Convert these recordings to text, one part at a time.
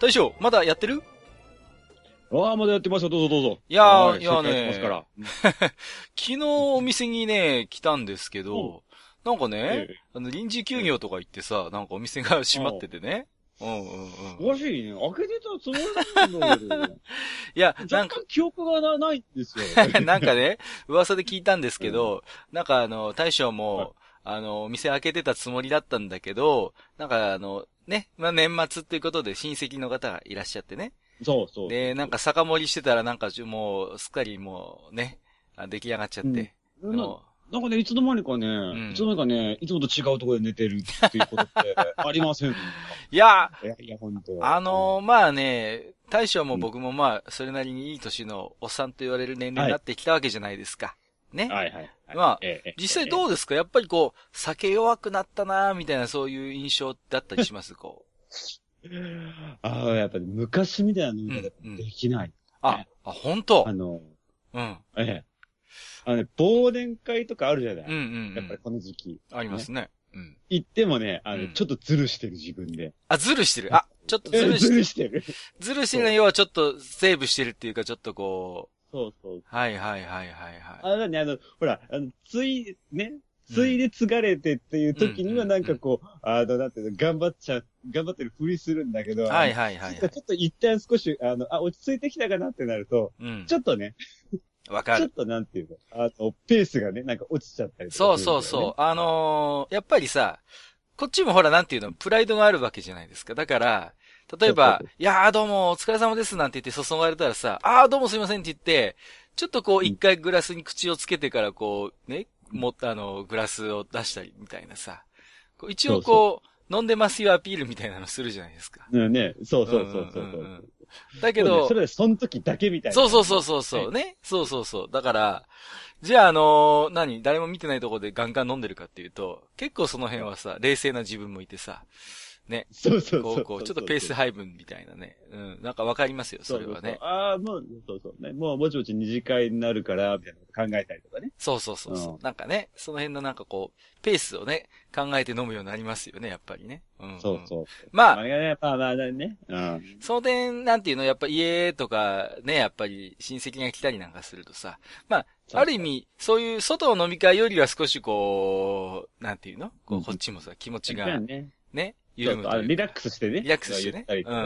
大将、まだやってる？ああ、まだやってますよ。どうぞどうぞ。いやー、いやね。昨日お店にね、来たんですけど、なんかね、ええあの臨時休業とか言ってさ、なんかお店が閉まっててね。うんうんうん。おかしいね。開けてたつもりなんだけど。いや、なんか、記憶がなないんですよ。なんかね、噂で聞いたんですけど、なんかあの、大将も、あの、お店開けてたつもりだったんだけど、なんかあの、ね、まあ年末っていうことで親戚の方がいらっしゃってね。そうそう。で、なんか酒盛りしてたらなんかもう、すっかりもうね、あ出来上がっちゃって。あなのなんかね、いつの間にかね、んいつの間にかね、いつもと違うところで寝てるっていうことって ありません。いいや、や、いや、本当あのーまあね、大将も僕もまあ、それなりにいい年のおっさんと言われる年齢になってきたわけじゃないですか。ね。はいはいはい。まあええ、実際どうですか？やっぱりこう、酒弱くなったなみたいなそういう印象だったりします？こう。ああ、やっぱり昔みたいな飲み方うんうんできない。あ、あ、本当？あの、うん。ええ。あのね、忘年会とかあるじゃない、うんうん、うん。やっぱりこの時期。ありますね。うん。行ってもね、あの、うんちょっとズルしてる自分で。あ、ズルしてる？あ、ちょっとズえルしてる。してる。ズルしてるの要はちょっとセーブしてるっていうか、ちょっとこそうそう。う、はいはいはいはいはい。あのね、あの、ほら、あの、つい、ね、ついで継がれてっていう時にはなんかこう、あの、なんていうの、頑張っちゃう、頑張ってるふりするんだけど、はいはいはいはい。ちょっと一旦少し、あの、あ、落ち着いてきたかなってなると、うん。ちょっとね、わかる。ちょっとなんていうの、あの、ペースがね、なんか落ちちゃったりとそうかするんだよねそうそう。あのーやっぱりさ、こっちもほらなんていうの、プライドがあるわけじゃないですか。だから、例えばそうそう、いやーどうもお疲れ様ですなんて言って注がれたらさ、あーどうもすいませんって言って、ちょっとこう一回グラスに口をつけてからこう、ね、もったあの、グラスを出したりみたいなさ。こう一応こう、飲んでますよアピールみたいなのするじゃないですか。うんね、そうそうそうそう。んんそううんうんだけどそうねそ、れはその時だけみたいな。そうそうそうそうそう、ね。そうそうそう。だから、じゃああのー何？誰も見てないところでガンガン飲んでるかっていうと、結構その辺はさ、冷静な自分もいてさ、ね。そうそうそう。こう、こう、ちょっとペース配分みたいなね。うん。なんかわかりますよ、それはね。ああ、もう、そうそうね。もう、ぼちぼち二次会になるから、みたいなこと考えたりとかね。そうそうそうそう、うんなんかね、その辺のなんかこう、ペースをね、考えて飲むようになりますよね、やっぱりね。うん、うん。そうそう。まああれがね、まあまあね。うん。その点、なんていうの、やっぱ家とかね、やっぱり親戚が来たりなんかするとさ、まあ、ある意味、そういう外の飲み会よりは少しこう、なんていうの？こっちもさ、気持ちがね。ね、そうそうあのリラッククスしてね。リラックスしてね。うんうんうんう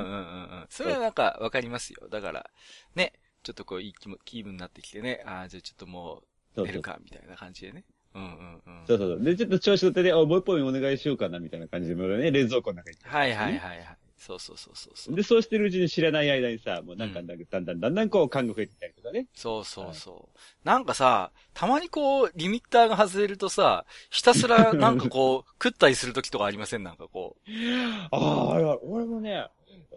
ん。それはなんかわかりますよ。だから、ね、ちょっとこう、いい気も気分になってきてね、ああ、じゃあちょっともそううそう寝るか、みたいな感じでね。うんうんうん。そうそうそう。で、ちょっと調子乗ってね、あもう一本お願いしようかな、みたいな感じで、ね、冷蔵庫の中に。はいはいはいはい。そうそうそうそうそう。で、そうしてるうちに知らない間にさ、もうなんか、うんだんだんだんだんだんこう、感が増えてきたりとかね。そうそうそう。なんかさ、たまにこう、リミッターが外れるとさ、ひたすらなんかこう、食ったりする時とかありません？なんかこう。ああ、俺もね、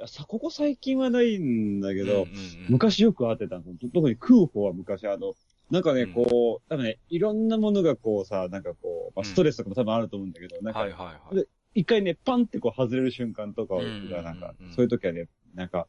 さ、ここ最近はないんだけど、うんうんうん昔よく会ってたの。特に食う方は昔あの、なんかね、うんこう、多分ね、いろんなものがこうさ、なんかこう、まあ、うんストレスとかも多分あると思うんだけど、なんか、はいはいはい。一回ね、パンってこう外れる瞬間とかうんうんうんが、なんか、そういう時はね、なんか、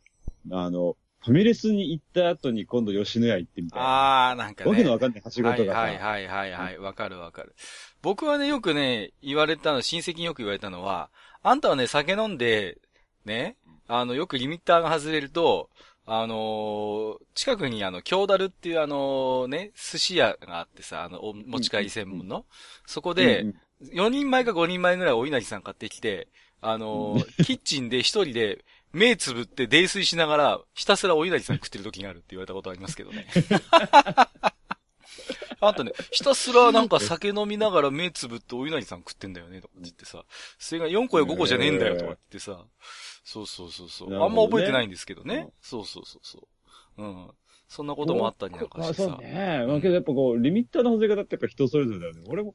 あの、ファミレスに行った後に今度吉野家行ってみたいな。あー、なんかね。わけのわかんないはしごとかさ。はいはいはいはいはい。わかるわかる。僕はね、よくね、言われたの、親戚によく言われたのは、あんたはね、酒飲んで、ね、あの、よくリミッターが外れると、あのー近くにあの、京ダルっていうあのね、寿司屋があってさ、あの、お持ち帰り専門の。そこで、うんうん4人前か5人前ぐらいお稲荷さん買ってきて、あのー キッチンで一人で目つぶって泥酔しながら、ひたすらお稲荷さん食ってる時があるって言われたことありますけどね。あんたね、ひたすらなんか酒飲みながら目つぶってお稲荷さん食ってんだよね、とか言ってさ。それが4個や5個じゃねえんだよ、とか言ってさ。そうそうそうそう。ねあんま覚えてないんですけどね。うんそうそうそうそう。うん。そんなこともあったりなんかしてさ。あそうね。まあけどやっぱこう、リミッターの外れ方ってやっぱ人それぞれだよね。俺も、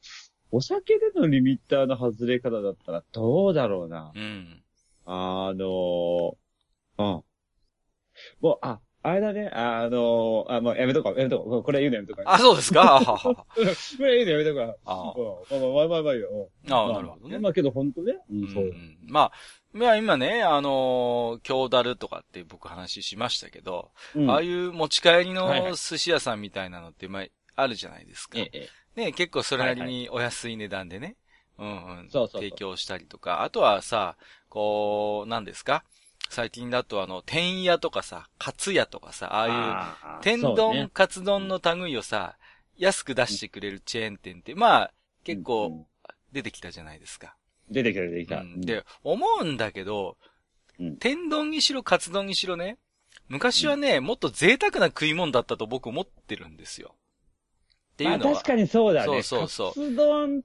お酒でのリミッターの外れ方だったらどうだろうな。うん。あのー、うん。もう、あ、あれだね、あのー、あ、もうやめとこう、やめとこう。これ言うのやめとこう。あ、そうですか？あははこれ言うのやめとこう。あうん。まあまあまあまあいいよ。うんああ、まなるほどね。まあけど本当ね。う、うんんそう。まあ、まあ今ね、あのー、京ダルとかって僕話しましたけど、うんああいう持ち帰りのはいはい寿司屋さんみたいなのって、まあ、あるじゃないですか。ええ。ね、結構それなりにお安い値段でね、うんうん、そうそう提供したりとか、あとはさ、こう、何ですか？最近だとあの、天屋とかさ、カツ屋とかさ、ああいう、天そうね。丼、カツ丼の類をさ、安く出してくれるチェーン店って、まあ、結うん構出てきたじゃないですか。出てきた出てきた。うん。で、思うんだけど、うん。天丼にしろカツ丼にしろね、昔はね、もっと贅沢な食い物だったと僕思ってるんですよ。っていうのは。まあ確かにそうだね。そうそうそうカツ丼、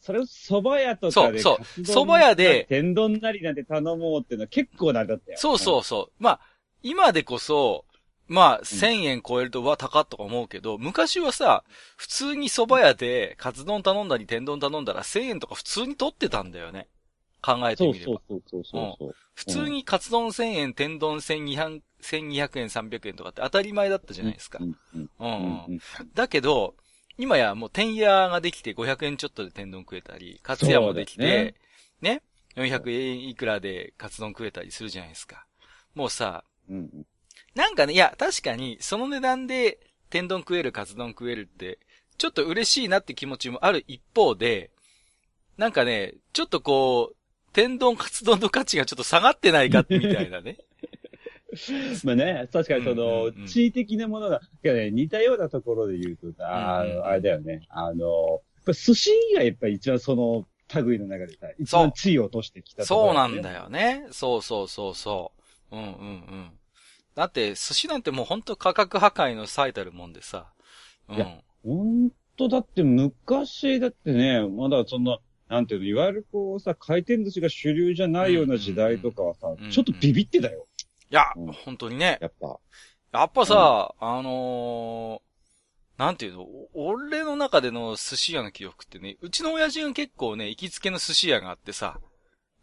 それを蕎麦屋とかで。そうそう蕎麦屋で天丼なりなんて頼もうっていうのは結構なりだったよ。そうそうそう。まあ、今でこそ、まあ、1000円超えると、うわ、高っとか思うけど、昔はさ、普通に蕎麦屋で、カツ丼頼んだり天丼頼んだら1000円とか普通に取ってたんだよね。考えてみれば。そうそうそう。普通にカツ丼1000円、天丼1200 1200円、300円とかって当たり前だったじゃないですか。だけど、今やもう天屋ができて500円ちょっとで天丼食えたり、カツ屋もできて、ね400円いくらでカツ丼食えたりするじゃないですか。もうさ、うんうんなんかね、いや、確かに、その値段で天丼食える、カツ丼食えるって、ちょっと嬉しいなって気持ちもある一方で、なんかね、ちょっとこう、天丼、カツ丼の価値がちょっと下がってないか、みたいなね。まあね、確かにそうんのうんうん、地位的なものが、ね、似たようなところで言うとさ、あうんうんあれだよね、あの、寿司がやっぱり一番その類の中でさ、一番地位を落としてきたそうろなんだよね。そうそうそうそう。うんうんうん。だって、寿司なんてもうほんと価格破壊の最たるもんでさ。うん。いや本当だって昔だってね、まだそんな、なんていうの、いわゆるこうさ、回転寿司が主流じゃないような時代とかはさんうん、ちょっとビビってたよ、いやうん、本当にね。やっぱ。やっぱさ、あのー、なんていうの、お俺の中での寿司屋の記憶ってね、うちの親父が結構ね、行きつけの寿司屋があってさ、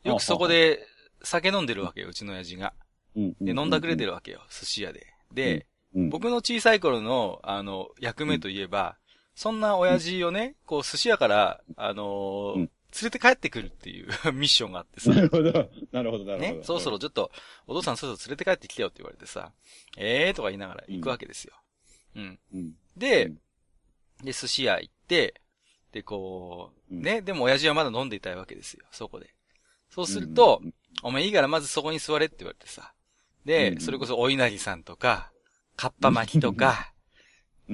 よくそこで酒飲んでるわけよ、うちの親父が。うんで、飲んだくれてる。るわけよ、寿司屋で。で、うん僕の小さい頃の、あの、役目といえば、そんな親父をね、こう、寿司屋から、あのーうん連れて帰ってくるっていう ミッションがあってさな、るほど。なるほど、なるほど。ね、そろそろちょっと、お父さんそろそろ連れて帰ってきてよって言われてさ、えーとか言いながら行くわけですよ。うん。うん。で、うんで、寿司屋行って、で、こう、うんね、でも親父はまだ飲んでいたいわけですよ、そこで。そうすると、うんお前いいからまずそこに座れって言われてさ。で、うんそれこそお稲荷さんとか、かっぱ巻きとか、う ん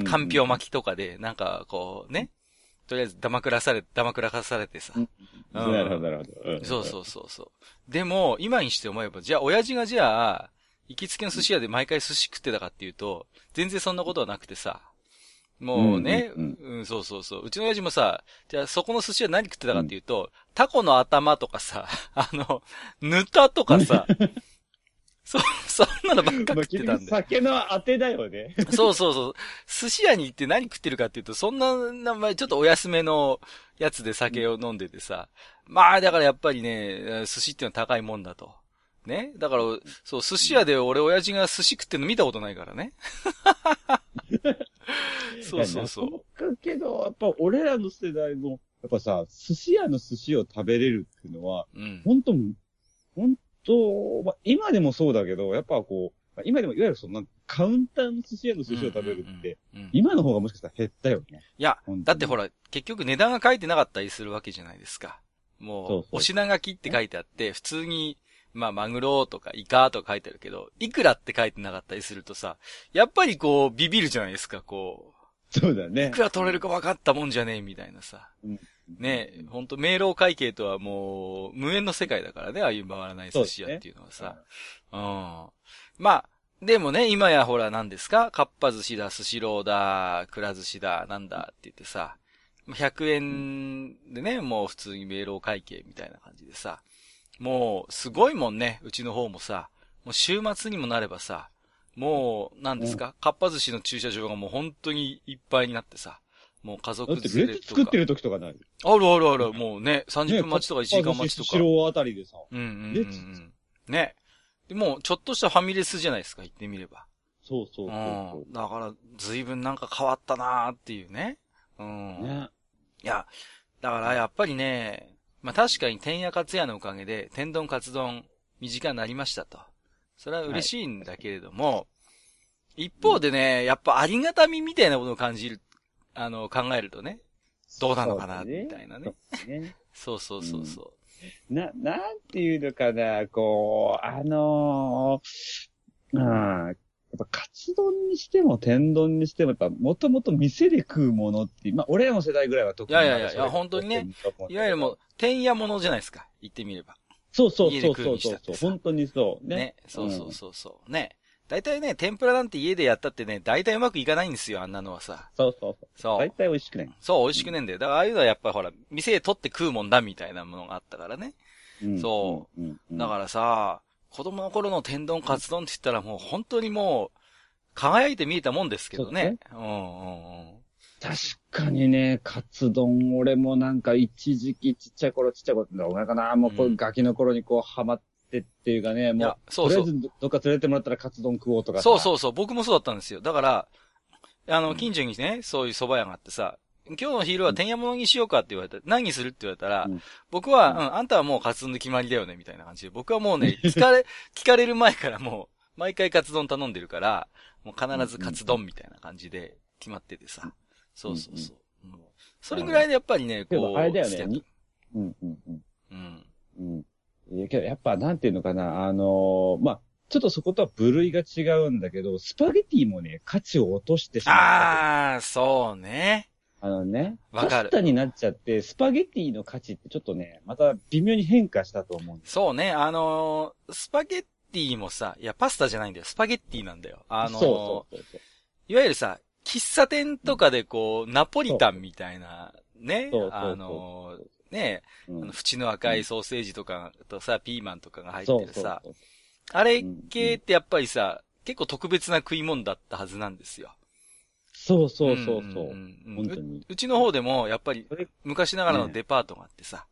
かんぴょう巻きとかで、なんかこうね、とりあえず黙らされ、黙らかされてさ。うんうんなるほど、なるほど。んそうそうそうそう。でも、今にして思えば、じゃあ親父がじゃあ、行きつけの寿司屋で毎回寿司食ってたかっていうと、全然そんなことはなくてさ、もうね、ううんんそうそうそう。うちの親父もさ、じゃあそこの寿司屋何食ってたかっていうと、タコの頭とかさ、あの、ぬたとかさ、そ、そんなのばっかまあ、食ってたんだよ。酒の当てだよね。そうそうそう。寿司屋に行って何食ってるかっていうと、そんな名前、ちょっとお安めのやつで酒を飲んでてさ。まあ、だからやっぱりね、寿司っていうのは高いもんだと。ね？だから、そう、寿司屋で俺親父が寿司食ってるの見たことないからね。そうそうそう。いや。なんかけど、やっぱ俺らの世代も、やっぱさ、寿司屋の寿司を食べれるっていうのは、うん。本当本当まあ、今でもそうだけど、やっぱこう、まあ今でもいわゆるその、カウンターの寿司屋の寿司を食べるって、今の方がもしかしたら減ったよね。いやだってほら、結局値段が書いてなかったりするわけじゃないですか。もう、お品書きって書いてあって、普通に、まあ、マグロとかイカとか書いてあるけど、いくらって書いてなかったりするとさ、やっぱりこう、ビビるじゃないですか、こう。いそうだねく。ら取れるか分かったもんじゃねえ、みたいなさ。うんねえ、ほんと、明朗会計とはもう、無縁の世界だからね、ああいう回らない寿司屋っていうのはさ。うん。まあ、でもね、今やほら何ですか？かっぱ寿司だ、寿司ローだ、くら寿司だ、なんだって言ってさ、100円でね、もう普通に明朗会計みたいな感じでさ、もうすごいもんね、うちの方もさ、もう週末にもなればさ、もう、何ですか、かっぱ寿司の駐車場がもう本当にいっぱいになってさ、もう家族だって連れとか列作って。る時とかない？あるあるある、もうね、30分待ちとか1時間待ちとか。白あたりでさ。うんうんうんう列ん。ね。でもう、ちょっとしたファミレスじゃないですか、言ってみれば。そうそうそうそうん。だから、随分なんか変わったなーっていうね。うん。う。ね。いや、だからやっぱりね、まあ確かに天やかつやのおかげで、天丼カツ丼短くなりましたと。それは嬉しいんだけれども、一方でね、やっぱありがたみみたいなことを感じる、あの、考えるとね、どうなのかな、みたいなね。そうね。そうそうそうそな、なんていうのかな、こう、あのー、うん、やっぱカツ丼にしても天丼にしても、やっぱもともと店で食うものっていう、まあ俺らの世代ぐらいは特に。いやいやいや本当にねう。いわゆるもう、天やものじゃないですか、言ってみれば。そうそうそうそう本当にそう。ね。ね。そうそうそうそう。ね。大体ね、天ぷらなんて家でやったってね、大体うまくいかないんですよ、あんなのはさ。そうそうそう。そう大。体美味しくない。そう、美味しくねえんだよ。だからああいうのはやっぱほら、店で取って食うもんだみたいなものがあったからね。うんそうん。うんだからさ、子供の頃の天丼カツ丼って言ったらもう本当にもう、輝いて見えたもんですけどね。うんうんうん。確かにね、カツ丼、俺もなんか一時期ちっちゃい頃ちっちゃい頃ってどうかな、もうこううんガキの頃にこうハマってっていうかね、もう、そうそうとりあえずどっか連れてもらったらカツ丼食おうとかさ。そうそうそう、僕もそうだったんですよ。だから、あの、近所にね、そういう蕎麦屋があってさ、今日の昼は天山物にしようかって言われて、何にするって言われたら、うん僕は、ううんん、あんたはもうカツ丼で決まりだよね、みたいな感じで。僕はもうね、聞かれ、聞かれる前からもう、毎回カツ丼頼んでるから、もう必ずカツ丼みたいな感じで決まっててさ。そうそうそう。もうそれぐらいでやっぱりね、でこう、もあれだよねうんうんうん。たうん。うん。いや、けどやっぱなんていうのかな、あのーまあ、ちょっとそことは部類が違うんだけど、スパゲティもね、価値を落としてしまった。あー、そうね。あのね、わかるパスタになっちゃって、スパゲティの価値ってちょっとね、また微妙に変化したと思うん。そうね、あのースパゲッティもさ、いや、パスタじゃないんだよ。スパゲッティなんだよ。あのーそうそうそう。いわゆるさ、喫茶店とかでこう、ナポリタンみたいな、ねあのーね、うんあの縁の赤いソーセージとかとさ、ピーマンとかが入ってそうるさ、そうあれ系ってやっぱりさ、結構特別な食い物だったはずなんですよ。そうそうそうそう。んんん本当にううちの方でも、やっぱり昔ながらのデパートがあってさ、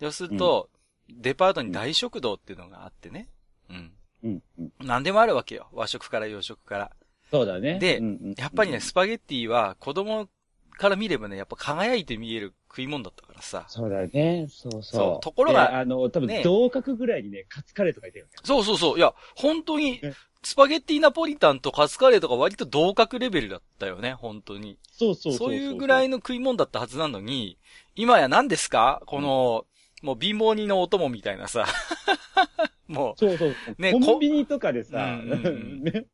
そうすると、デパートに大食堂っていうのがあってね。うん。うんうん。何でもあるわけよ。和食から洋食から。そうだね。でうんうんやっぱりね、スパゲッティは子供から見ればね、やっぱ輝いて見える食い物だったからさ。そうだよね。そうそう。そうところがであの、多分ね同格ぐらいにね、カツカレーとかいたよね。そうそうそう。いや、本当にね、スパゲッティナポリタンとカツカレーとか割と同格レベルだったよね、本当に。そうそうそう。そういうぐらいの食い物だったはずなのに、今や何ですか？この、もう貧乏人のお供みたいなさ。もそうそう。ねコンビニとかでさ、うんうんうん ね、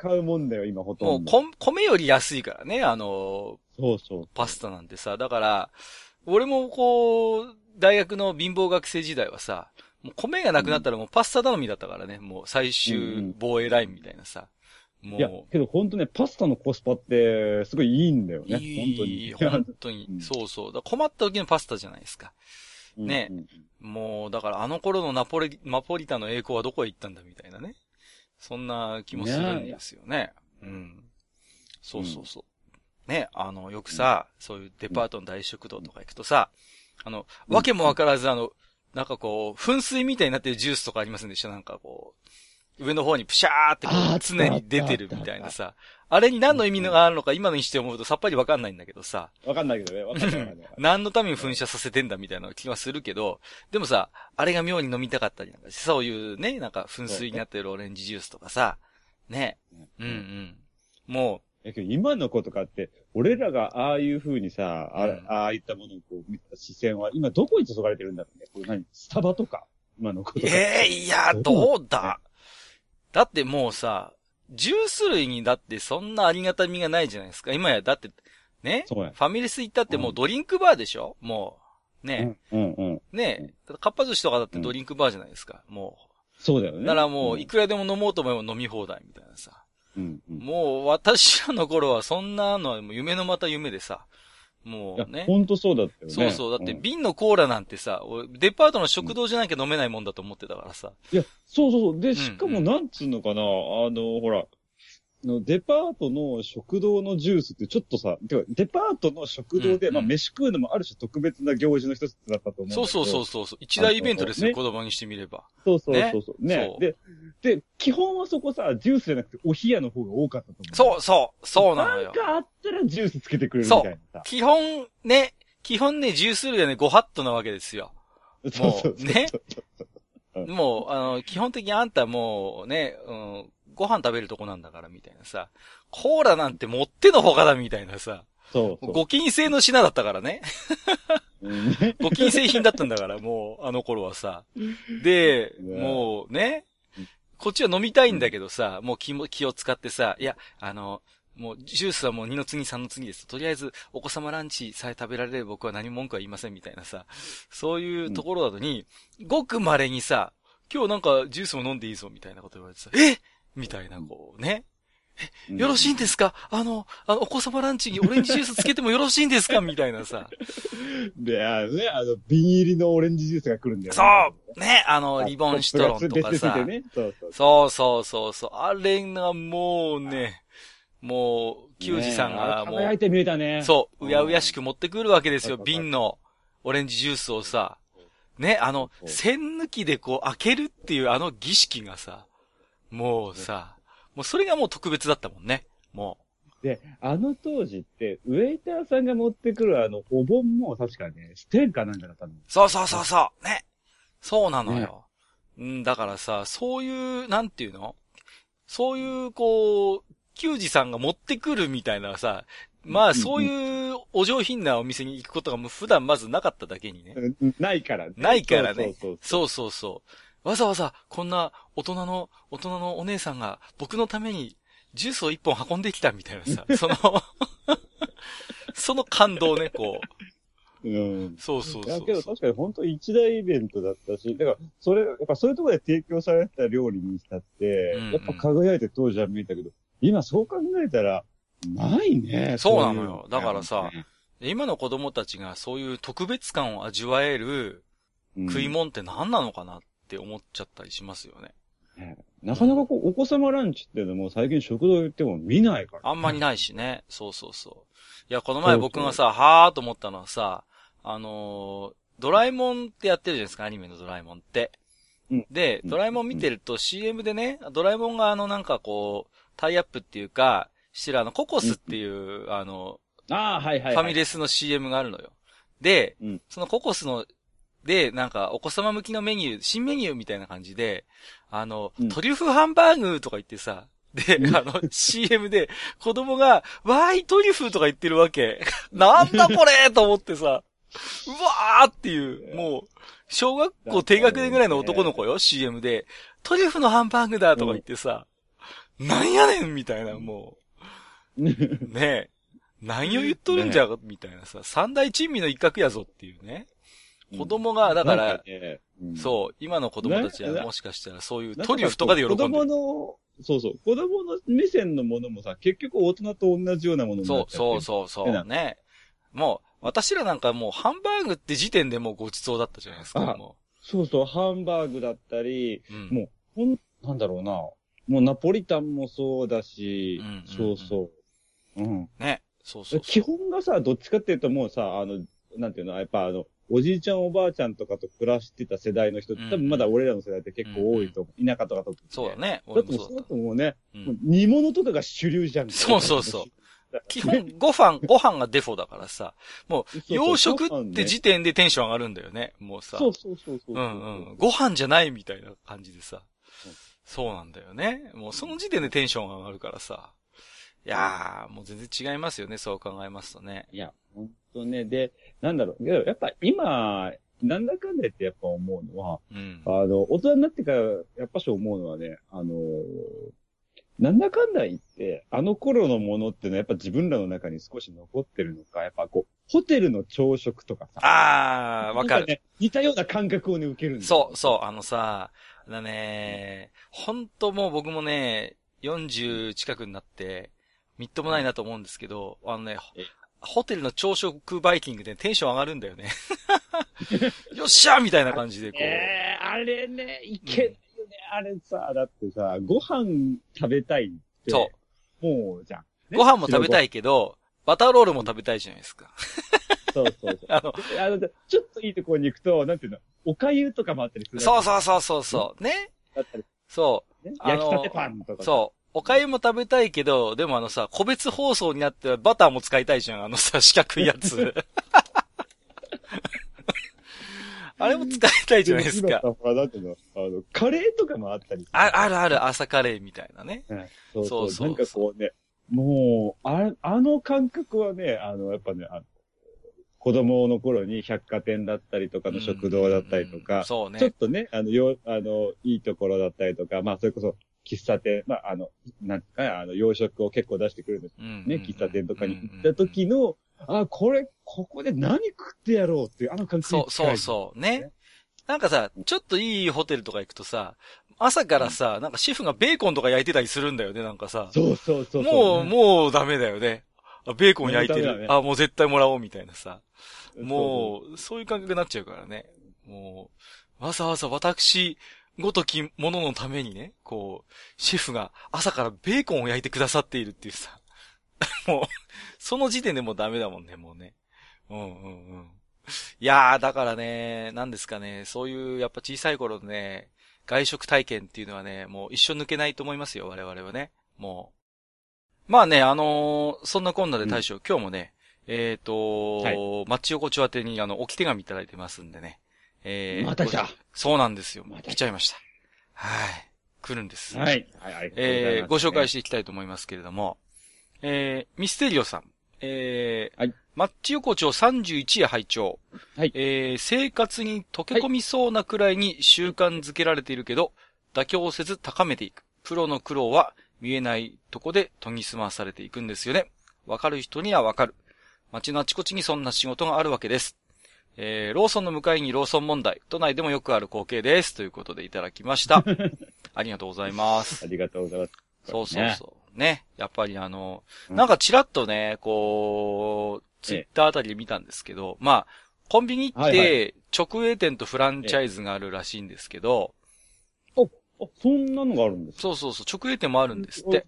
買うもんだよ、今ほう、もうとんど。こん米より安いからね、あの、そうそう。パスタなんてさ。だから、俺もこう、大学の貧乏学生時代はさ、もう米がなくなったらもうパスタ頼みだったからね。もう最終防衛ラインみたいなさ。もいや、けど本当ね、パスタのコスパって、すごいいいんだよう、ね。いい、本当に。本当にう。んそうそう。だ困った時のパスタじゃないですか。ねうんうんもう、だからあの頃のナポリ、ナポリタンの栄光はどこへ行ったんだみたいなね。そんな気もするんですよね。うん。そうそうそう。ね、あの、よくさ、そういうデパートの大食堂とか行くとさ、あの、うんわけもわからずあの、なんかこう、噴水みたいになってるジュースとかありませんでしたなんかこう、上の方にプシャーってこう常に出てるみたいなさ。あれに何の意味があるのか今のにして思うとさっぱりわかんないんだけどさ。わかんないけどね。わかんない。何のために噴射させてんだみたいな気はするけど、でもさ、あれが妙に飲みたかったりなんかして、そういうね、なんか噴水になってるオレンジジュースとかさ、ね、うんうん。もやけど今の子とかって、俺らがああいう風にさ、あ,、うんああいったものをこう見た視線は、今どこに注がれてるんだろうね。これ何スタバとか今の子う、とか。ええいや、どうだ？だってもうさ、ジュース類にだってそんなありがたみがないじゃないですか。今やだって、ね？ファミレス行ったってもうドリンクバーでしょ？もう、ね、うん、うん、うん。ね、かっぱ寿司とかだってドリンクバーじゃないですか。もう。そうだよね。だからもう、んいくらでも飲もうと思えば飲み放題みたいなさ。うん、うん。もう私らの頃はそんなのはもう夢のまた夢でさ、もうね。ほんとそうだったよね。そうそう。だってん瓶のコーラなんてさ、俺デパートの食堂じゃなきゃ飲めないもんだと思ってたからさ。いや、そうそうそう。で、んしかもなんつうのかな、あの、ほら、あのデパートの食堂のジュースってちょっとさ、てかデパートの食堂で、うんまあ飯食うのもある種特別な行事の一つだったと思う。そうそうそうそうそう。一大イベントですよ、ね子供にしてみれば。そうそうねそうそう。ね？そうで、で、基本はそこさ、ジュースじゃなくてお冷やの方が多かったと思う。そうそう、そうなのよ。なんかあったらジュースつけてくれるみたいなさ。基本ね、基本ね、ジュース類はね、ごハットなわけですよ。そうそうそうねうんもう、あの、基本的にあんたもうね、うん、ご飯食べるとこなんだからみたいなさ、コーラなんて持ってのほかだみたいなさ、そうそう。ご金製の品だったからね。ご金製品だったんだから、もう、あの頃はさ。で、ねもうねうん、こっちは飲みたいんだけどさ、もう気も、気を使ってさ、いや、あの、もう、ジュースはもう2の次3の次です。とりあえず、お子様ランチさえ食べられれば僕は何も文句は言いませんみたいなさ、そういうところなのに、ごく稀にさ、今日なんかジュースも飲んでいいぞみたいなこと言われてさ、えみたいな、こうね。よろしいんですか？あの、あの、お子様ランチにオレンジジュースつけてもよろしいんですか？みたいなさ。で、あのね、あの、瓶入りのオレンジジュースが来るんだよね。そうね、あの、リボンシトロンとかさ。でね。そうそう。そうそう。あれがもうね、もう、キュウジさんがもう、ね見えたね。そう、うやうやしく持ってくるわけですよ。うん瓶のオレンジジュースをさ。ね、あの、栓抜きでこう開けるっていうあの儀式がさ、もうさ、もうそれがもう特別だったもんね。もで、あの当時って、ウェイターさんが持ってくるあの、お盆も確かね、ステンかなんかだったの。う。そうそうそうそう。ね。そうなのよ。うん、だからさ、そういう、なんていうの？そういう、こう、キュウジさんが持ってくるみたいなさ、まあ、そういうお上品なお店に行くことがもう普段まずなかっただけにね。うんないからね。ないからねそうそうそうそうそう。わざわざ、こんな大人の、大人のお姉さんが僕のためにジュースを一本運んできたみたいなさ、その、その感動ね、こう。そう。うん。そうそうそうだけど確かに本当一大イベントだったし、だから、それ、やっぱそういうところで提供された料理にしたって、うんうんやっぱ輝いて当時は見えたけど、今そう考えたら、ないね。そうなのよいだからさで今の子供たちがそういう特別感を味わえるうん食い物って何なのかなって思っちゃったりしますよね。ねなかなかこう、お子様ランチっていうのも最近食堂行っても見ないから。あんまりないしね。そうそうそう。いや、この前僕がさ、はーと思ったのはさ、あのードラえもんってやってるじゃないですか、アニメのドラえもんって。うんで、うんドラえもん見てると CM でね、ドラえもんがあのなんかこう、タイアップっていうか、してるあのココスっていう、あの、ああ、はいはい、はい。ファミレスの CM があるのよ。で、うんそのココスの、で、なんか、お子様向きのメニュー、新メニューみたいな感じで、あの、うんトリュフハンバーグとか言ってさ、で、あの、CM で、子供が、わーい、トリュフとか言ってるわけ。なんだこれと思ってさ、うわーっていう、もう、小学校低学年ぐらいの男の子よ、CM で、トリュフのハンバーグだとか言ってさ、なんやねんみたいな、もう。ねえ。何を言っとるんじゃ、みたいなさ、三大珍味の一角やぞっていうね。子供が、だから、そう、今の子供たちはねもしかしたらそういうトリュフとかで喜んで子供る。の、そうそう、子供の目線のものもさ、結局大人と同じようなものになそう、っちそう、そう、そ変なう、ね。もう、私らなんかもうハンバーグって時点でもうごちそうだったじゃないですか、そうそう、ハンバーグだったり、う。うん。もう、ほん、なんだろうな。もうナポリタンもそうだし、うんうんうんそうそう。うん。ね。そうそうそう。基本がさ、どっちかっていうともうさ、あの、なんていうの、やっぱあの、おじいちゃんおばあちゃんとかと暮らしてた世代の人、うん多分まだ俺らの世代って結構多いと思う。田舎とかと、そうだね。だ俺ってもうそうだともうね、た。う。ん煮物とかが主流じゃん。そうそうそう基本、ご飯、ご飯がデフォだからさ、もう、洋食って時点でテンション上がるんだよね、もうさ。そうそうそうそう。うんうん。ご飯じゃないみたいな感じでさうん。そうなんだよね。もうその時点でテンションが上がるからさ。いやー、もう全然違いますよね、そう考えますとね。いや、ほんとね。で、なんだろう。けどやっぱ今、なんだかんだ言ってやっぱ思うのは、うん。あの、大人になってから、やっぱし思うのはね、あのなんだかんだ言って、あの頃のものってのはやっぱ自分らの中に少し残ってるのか、やっぱこう、ホテルの朝食とかさ。あー、わかる。ね。似たような感覚をね、受けるんだよそう、そう、あのさ、だね、ほんともう僕もね、40近くになって、みっともないなと思うんですけど、あのねえ、ホテルの朝食バイキングでテンション上がるんだよね。よっしゃーみたいな感じでこう。えー、あれね、いけるよね、あれさ、だってさ、ご飯食べたいって。。そうもう、じゃん。ねご飯も食べたいけど、バターロールも食べたいじゃないですか。そうそうそう。あの、あの、ちょっといいところに行くと、なんていうの、お粥とかもあったりする。そうそうそうそうそう。ね。だったり、そう。ね、焼きたてパンとか。そう。お粥も食べたいけど、でもあのさ、個別包装になってバターも使いたいじゃん。あのさ、四角いやつ。あれも使いたいじゃないですか。今さほら、なんていうの、あの、カレーとかもあったり。ああるある、朝カレーみたいなね。うんそうそそううそうなんかこうね、もう、ああの感覚はね、あの、やっぱね、あの子供の頃に百貨店だったりとかの食堂だったりとうんか、そうね。ちょっとね、あの、よ、あの、いいところだったりとか、まあ、それこそ、喫茶店、まあ、あの、なんかね、あの、洋食を結構出してくるんですねね、喫茶店とかに行った時の、あ、これ、ここで何食ってやろうっていう、あの感覚そう、そうそう。ね。なんかさ、ちょっといいホテルとか行くとさ、朝からさ、なんかシェフがベーコンとか焼いてたりするんだよね、なんかさ。そうそうそう。もう、もうダメだよね。あベーコン焼いてる。あ、もう絶対もらおうみたいなさ。うもう、そういう感覚になっちゃうからね。もう、わざわざ私ごときもののためにね、こう、シェフが朝からベーコンを焼いてくださっているっていうさ。もう、その時点でもうダメだもんね、もうね。うんうんうん。いやー、だからね、なんですかね、そういう、やっぱ小さい頃のね、外食体験っていうのはね、もう一生抜けないと思いますよ、我々はね。もう。まあね、あのーそんなこんなで大将、今日もね、えっ、とはいマッチ横丁宛てにあの、置き手紙いただいてますんでね。えーまた来たごそうなんですよ。また来ちゃいました。はい。来るんです。はい。はい、ありがとうございえー、ご紹介していきたいと思いますけれども、えー、ミステリオさん、えー、はいマッチ横丁31へ拝聴はいえー、生活に溶け込みそうなくらいに習慣づけられているけど、妥協せず高めていく。プロの苦労は見えないとこで研ぎ澄まされていくんですよね。わかる人にはわかる。街のあちこちにそんな仕事があるわけです。えー、ローソンの向かいにローソン問題。都内でもよくある光景です。ということでいただきました。ありがとうございます。ありがとうございます。そうそうそう。ね。やっぱりあの、うんなんかちらっとね、こう、ツイッターあたりで見たんですけど、まあ、コンビニっはいて直営店とフランチャイズがあるらしいんですけど、あ、そんなのがあるんですか？そうそうそう、直営店もあるんですって。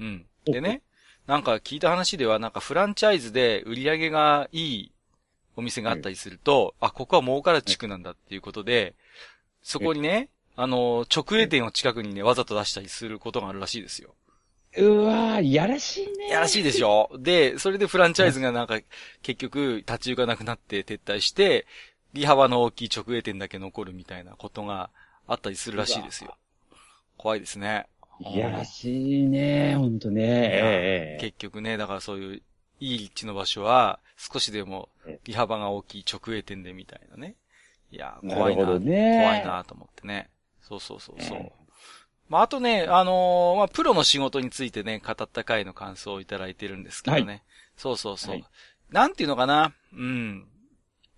うん。でね、なんか聞いた話では、なんかフランチャイズで売り上げがいいお店があったりすると、あ、ここは儲から地区なんだっていうことで、そこにね、あの、直営店を近くにね、わざと出したりすることがあるらしいですよ。うわー、やらしいね。やらしいでしょ？で、それでフランチャイズがなんか、結局、立ち行かなくなって撤退して、利幅の大きい直営店だけ残るみたいなことがあったりするらしいですよ。怖いですね。いやらしいね、ほんとね。ええ結局ね、だからそういう、いい立地の場所は、少しでもええ利幅が大きい直営店でみたいなね。いや、な怖いな。るほどね。怖い。なと思ってね。そうそうそうそう。えまあ、あとね、あのーまあ、プロの仕事についてね、語った回の感想をいただいてるんですけどね。はそうそうそう。はいなんていうのかな？うん。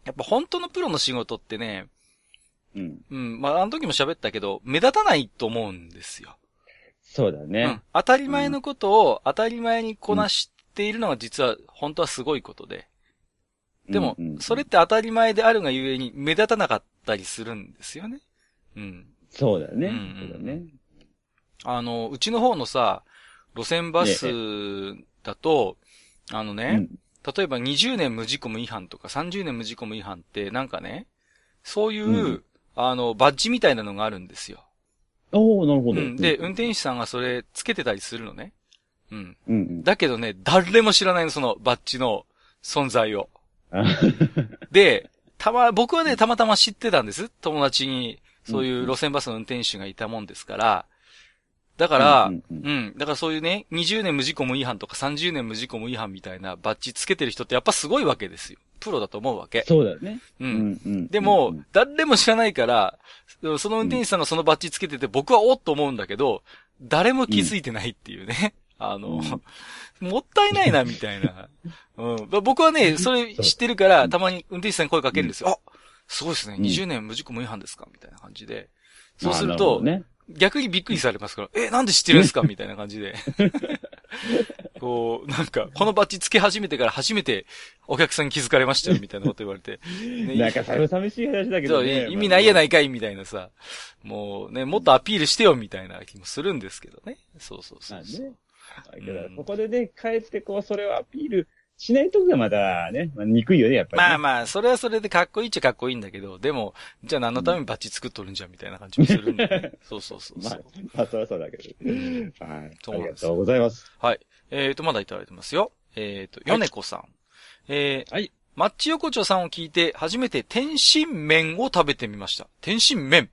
やっぱ本当のプロの仕事ってね、うん。うん、まあ、あの時も喋ったけど、目立たないと思うんですよ。そうだねうん。。当たり前のことを当たり前にこなしているのが実は本当はすごいことで。でもそれって当たり前であるがゆえに目立たなかったりするんですよね。うん。そうだね。うんうんそうだね。あの、うちの方のさ、路線バスだと、あのね、うん例えば20年無事故無違反とか30年無事故無違反ってなんかね、そういう、うんあの、バッジみたいなのがあるんですよ。おー、なるほど。うん。で、運転手さんがそれつけてたりするのね。うん。うんうん。だけどね、誰も知らないの、そのバッジの存在を。あで、たま、僕はね、たまたま知ってたんです。友達に、そういう路線バスの運転手がいたもんですから。だから、ううんんうんだからそういうね、20年無事故無違反とか30年無事故無違反みたいなバッジつけてる人ってやっぱすごいわけですよ。プロだと思うわけ。そうだよね。う。うんんうん。でも、うん誰も知らないから、その運転手さんがそのバッジつけてて僕はおっと思うんだけど、誰も気づいてないっていうね。あの、もったいないな、みたいな。うん。僕はね、それ知ってるから、たまに運転手さんに声かけるんですよ。あ、すごいですね。うん20年無事故無違反ですか？みたいな感じで。そうすると。逆にびっくりされますから、え、なんで知ってるんですか？みたいな感じで。こう、なんか、このバッジつけ始めてから初めてお客さんに気づかれましたよ、みたいなこと言われて。ねなんか寂しい話だけどね。意味ないやないかい、みたいなさ。もうね、もっとアピールしてよ、みたいな気もするんですけどね。そうそうそうそう。けどうんそこでね、帰ってこう、それをアピールしないときはまたね、まあ、憎いよね、やっぱりね、まあまあ、それはそれでかっこいいっちゃかっこいいんだけど、でも、じゃあ何のためにバッジ作っとるんじゃん、みたいな感じもするんで、ね。そうそうそうまあそう。、まあ、そりゃそうだけど。んはい。ありがとうございます。はい。えーと、まだいただいてますよ。えーと、ヨネコさん。えー、はい。マッチ横丁さんを聞いて、初めて天津麺を食べてみました。天津麺。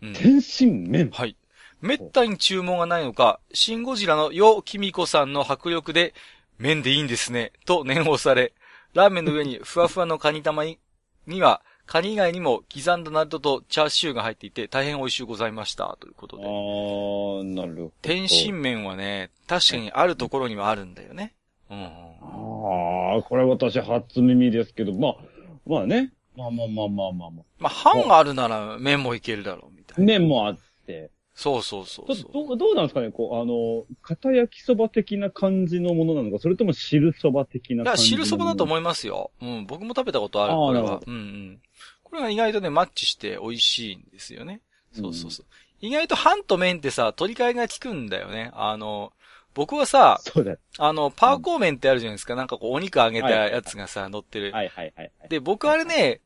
うん。天津麺。はい。めったに注文がないのか、シンゴジラのヨ・キミコさんの迫力で、麺でいいんですね、と念を押され、ラーメンの上にふわふわのカニ玉にには、カニ以外にも刻んだナルトとチャーシューが入っていて、大変美味しゅうございました、ということあで。ー、なるほど。天津麺はね、確かにあるところにはあるんだよね。うんうん。ああ、これ私初耳ですけど、まあ、まあね。まあまあまあまあまあまあ。まあ、飯があるなら麺もいけるだろう、みたいな。麺もあって。そうそうそうどそう。どうどうなんですかねこう、あの、片焼きそば的な感じのものなのか、それとも汁そば的な感じの汁そばだとう。思いますよ。うん、僕も食べたことある、これは。うんうん。これが意外とね、マッチして美味しいんですよね。そうそうそう。意外と飯と麺ってさ、取り替えが効くんだよね。あの、僕はさ、そうだ。あの、パーコー麺ってあるじゃないですか。なんかこう、お肉揚げたはいやつがさ、乗ってる。はいはいはい。で、僕あれね、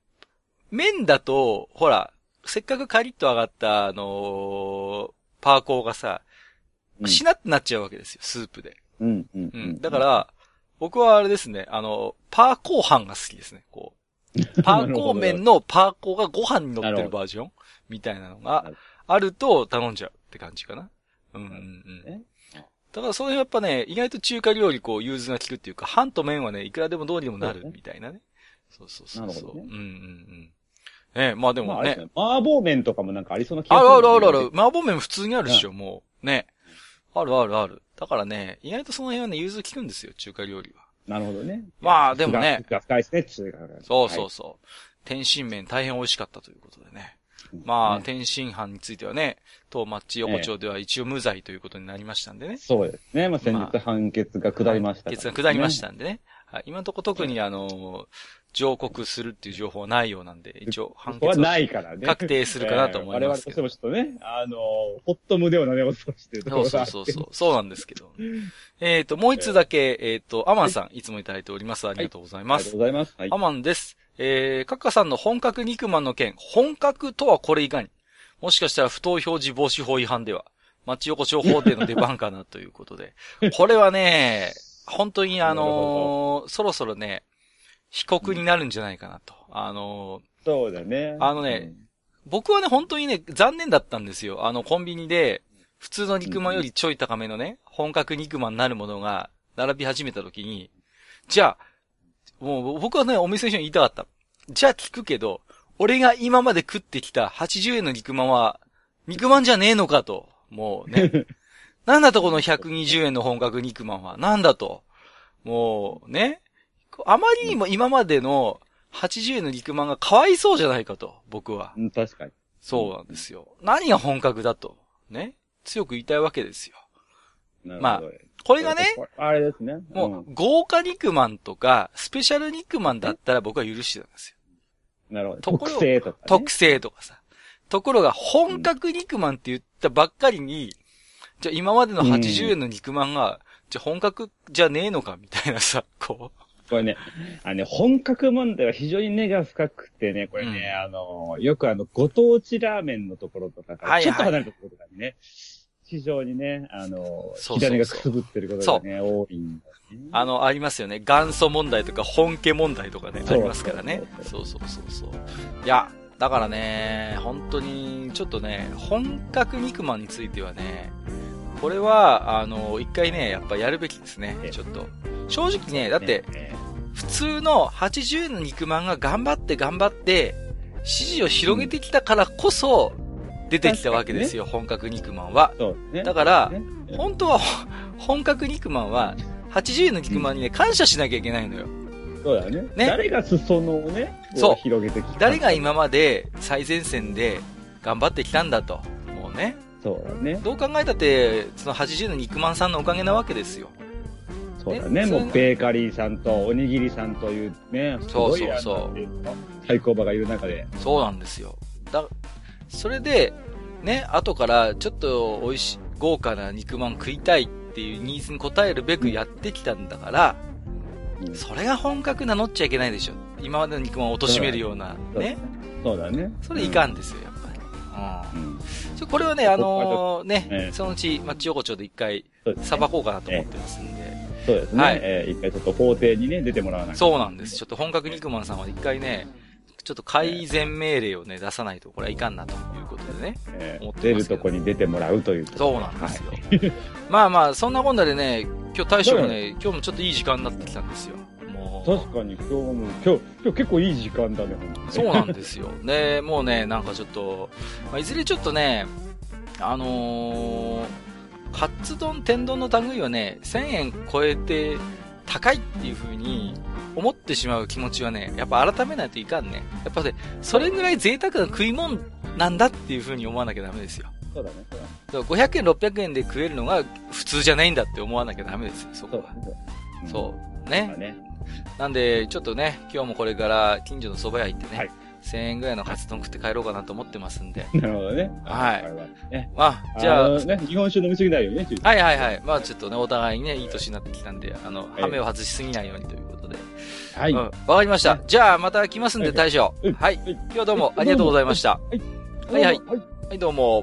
麺だと、ほら、せっかくカリッと揚がった、あのーパーコーがさ、うんしなってなっちゃうわけですよ、スープで。うんうんう。うんん。だか、ら、僕はあれですね、あの、パーコー飯が好きですね、こう。パーコー麺のパーコーがご飯に乗ってるバージョンみたいなのがあると頼んじゃうって感じかな。うんうんうん。ねだからそれやっぱね、意外と中華料理こう融通が効くっていうか、飯と麺はね、いくらでもどうにでもなるみたいなね。そうそうそうそう。なるほどねうんうんうん。ねまあでもね。麻婆麺とかもなんかありそうな気あるがする。あるあるある。。麻婆麺普通にあるっしょ、もう。ね。あるあるある。だからね、意外とその辺はね、融通効くんですよ、中華料理は。なるほどね。まあでもねが深いですね、中華が。そうそうはそう。天津麺大変美味しかったということでね。いまあ、ね天津飯についてはね、当マッチ横丁では一応無罪ということになりましたんでね。そうですね。まあ先日判決が下りましたね、決が下りましたんでね。はい、今のところ特にあの、上告するっていう情報はないようなんで、一応判決をないからね。確定するかなと思いますけどえー我々としてもちょっとね、あの、ホット胸をなで落としてるところそうそうそう。そうなんですけど。えっと、もう一つだけ、えっと、アマンさん、いつもいただいております。ありがとうございますありがとう。ございます。はいア。マンです。えー、カッカさんの本格肉まんの件、本格とはこれいかにもしかしたら不当表示防止法違反では、町横丁法廷の出番かなということで。これはね、本当にあのーそろそろね、被告になるんじゃないかなと。あのーそうだね。あのね僕はね、本当にね、残念だったんですよ。あの、コンビニで、普通の肉まんよりちょい高めのね、本格肉まんになるものが、並び始めた時に、じゃあ、もう僕はね、お店の人に言いたかった。じゃあ聞くけど、俺が今まで食ってきた80円の肉まんは、肉まんじゃねえのかと。もうね。なんだとこの120円の本格肉まんは。なんだと。もうね。あまりにも今までの80円の肉まんがかわいそうじゃないかと。僕は。うん、確かに。そうなんですよ。何が本格だと。ね。強く言いたいわけですよ。なるほどまあこれがね、、あれですね。もう、ん豪華肉まんとか、スペシャル肉まんだったら僕は許してたんですよ。なるほど。特製とか、ね。特製とかさ。ところが、本格肉まんって言ったばっかりに、じゃあ今までの80円の肉まんが、じゃあ本格じゃねえのかみたいなさ、ここれね、あのね、本格問題は非常に根が深くてね、これね、あの、よくあの、ご当地ラーメンのところとかから、ちょっと離れたところとかにね、非常にね、あの、そうそうそう左がくすぶってることがね、多いんだよね。う、あの、ありますよね。元祖問題とか本家問題とかね、ありますからね。そうそうそうそう。いや、だからね、本当に、ちょっとね、本格肉まんについてはね、これは、あの、一回ね、やっぱやるべきですねえ。えちょっと。正直ね、だって、ね、普通の80円の肉まんが頑張って頑張って、支持を広げてきたからこそ、出てきたわけですよ、本格肉まんは。ね。だからね本当は、ほ本格肉まんは、80円の肉まんにね、感謝しなきゃいけないのよ。そうだよね。ね誰が裾野をね、こそう広げてきた誰が今まで最前線で頑張ってきたんだと。もうね。そうだね。どう考えたって、その80の肉まんさんのおかげなわけですよ。そうだね。ねもう、ベーカリーさんとおにぎりさんというね、そうそうそう対抗馬がいる中で。そうなんですよ。だ、それで、ね、後からちょっと美味しい、豪華な肉まん食いたいっていうニーズに応えるべくやってきたんだから、うんそれが本格名乗っちゃいけないでしょ。今までの肉まんを貶めるような、ね。そうだね。それいかんですよ。うん。うん。ちょこれはね、あのーね、ええそのうち、マッチ横丁で一回、さばこうかなと思ってますんで。そうですね。はいえー一回ちょっと法廷にね、出てもらわないとそうなんです。ちょっと本格肉まんさんは一回ね、ちょっと改善命令をね、出さないと、これはいかんなということでね。えー思って出るとこに出てもらうという。そうなんですよ。まあまあ、そんなこんなでね、今日大将もね、今日もちょっといい時間になってきたんですよ。確かに今日も、今日、今日結構いい時間だね、本当にねそうなんですよ。ね、もうね、なんかちょっと、まあ、いずれちょっとね、あのー、カツ丼、天丼の類はね、1000円超えて高いっていう風に思ってしまう気持ちはね、やっぱ改めないといかんね。やっぱね、それぐらい贅沢な食い物なんだっていう風に思わなきゃダメですよ。そうだね、そうだね。だから500円、600円で食えるのが普通じゃないんだって思わなきゃダメですよ、そこは。そう。そう。ね。なんで、ちょっとね、今日もこれから近所の蕎麦屋行ってね、はい1000円ぐらいのカツ丼食って帰ろうかなと思ってますんで。なるほどね。はいま。あ、じゃあ、ね、日本酒飲みすぎないようにね、はいはいはい。まあちょっとね、お互いにね、いい年になってきたんで、あの、ええハメを外しすぎないようにということで。はい。うん。わかりました。じゃあ、また来ますんで、はい大将うん。はい。はい今日はどうもありがとうございました。はい。はいはいはい。はい、どうも。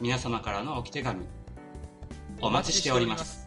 皆様からの置き手紙、お待ちしております。